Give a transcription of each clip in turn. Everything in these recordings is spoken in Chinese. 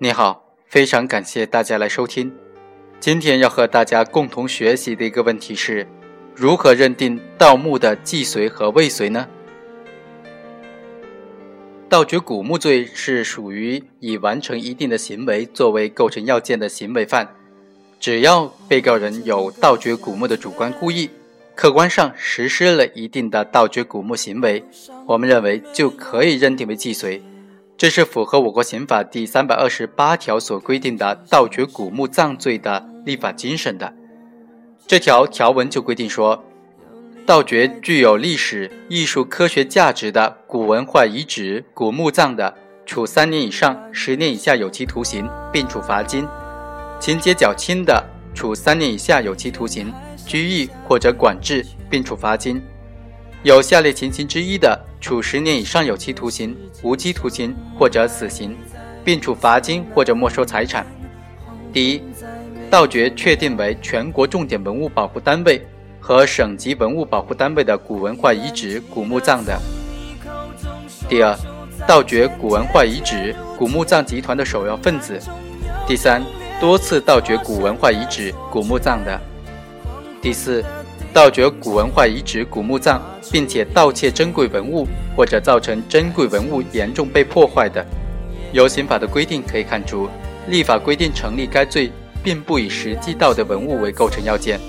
你好，非常感谢大家来收听。今天要和大家共同学习的一个问题是：如何认定盗墓的既遂和未遂呢？盗掘古墓罪是属于以完成一定的行为作为构成要件的行为犯，只要被告人有盗掘古墓的主观故意，客观上实施了一定的盗掘古墓行为，我们认为就可以认定为既遂。这是符合我国刑法第三百二十八条所规定的盗掘古墓葬罪的立法精神的。这条条文就规定说，盗掘具有历史、艺术、科学价值的古文化遗址、古墓葬的，处三年以上十年以下有期徒刑，并处罚金；情节较轻的，处三年以下有期徒刑、拘役或者管制，并处罚金。有下列情形之一的，处十年以上有期徒刑、无期徒刑或者死刑，并处罚金或者没收财产。第一，盗掘确定为全国重点文物保护单位和省级文物保护单位的古文化遗址、古墓葬的；第二，盗掘古文化遗址、古墓葬集团的首要分子；第三，多次盗掘古文化遗址、古墓葬的；第四。盗掘古文化遗址、古墓葬，并且盗窃珍贵文物或者造成珍贵文物严重被破坏的，由刑法的规定可以看出，立法规定成立该罪，并不以实际盗得文物为构成要件，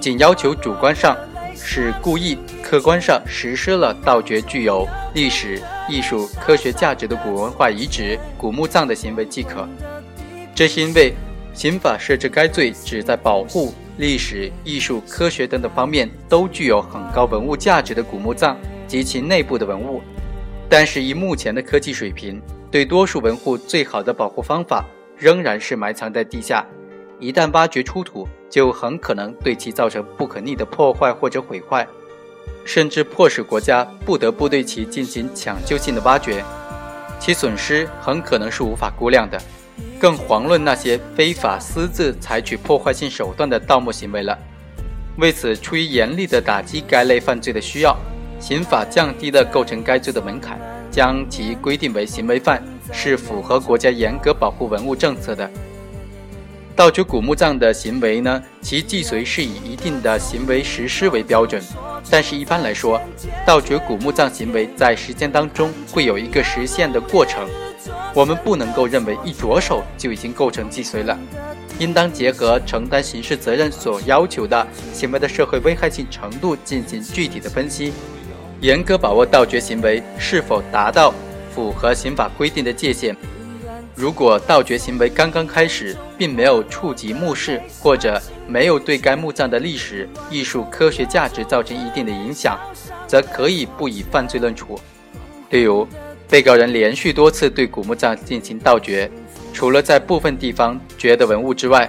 仅要求主观上是故意，客观上实施了盗掘具有历史、艺术、科学价值的古文化遗址、古墓葬的行为即可。这是因为刑法设置该罪，旨在保护。历史、艺术、科学等等方面都具有很高文物价值的古墓葬及其内部的文物，但是以目前的科技水平，对多数文物最好的保护方法仍然是埋藏在地下。一旦挖掘出土，就很可能对其造成不可逆的破坏或者毁坏，甚至迫使国家不得不对其进行抢救性的挖掘，其损失很可能是无法估量的。更遑论那些非法私自采取破坏性手段的盗墓行为了。为此，出于严厉的打击该类犯罪的需要，刑法降低了构成该罪的门槛，将其规定为行为犯，是符合国家严格保护文物政策的。盗掘古墓葬的行为呢，其既遂是以一定的行为实施为标准，但是一般来说，盗掘古墓葬行为在实践当中会有一个实现的过程。我们不能够认为一着手就已经构成既遂了，应当结合承担刑事责任所要求的行为的社会危害性程度进行具体的分析，严格把握盗掘行为是否达到符合刑法规定的界限。如果盗掘行为刚刚开始，并没有触及墓室，或者没有对该墓葬的历史、艺术、科学价值造成一定的影响，则可以不以犯罪论处。例如。被告人连续多次对古墓葬进行盗掘，除了在部分地方掘得文物之外，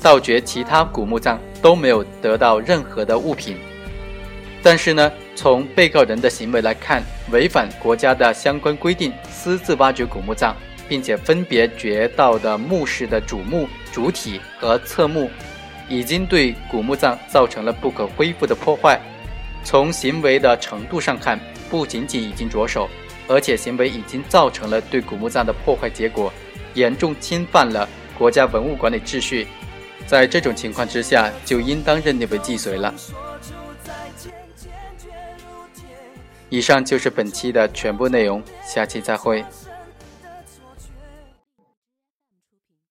盗掘其他古墓葬都没有得到任何的物品。但是呢，从被告人的行为来看，违反国家的相关规定，私自挖掘古墓葬，并且分别掘到的墓室的主墓、主体和侧墓，已经对古墓葬造成了不可恢复的破坏。从行为的程度上看，不仅仅已经着手。而且行为已经造成了对古墓葬的破坏，结果严重侵犯了国家文物管理秩序，在这种情况之下，就应当认定为既遂了。以上就是本期的全部内容，下期再会。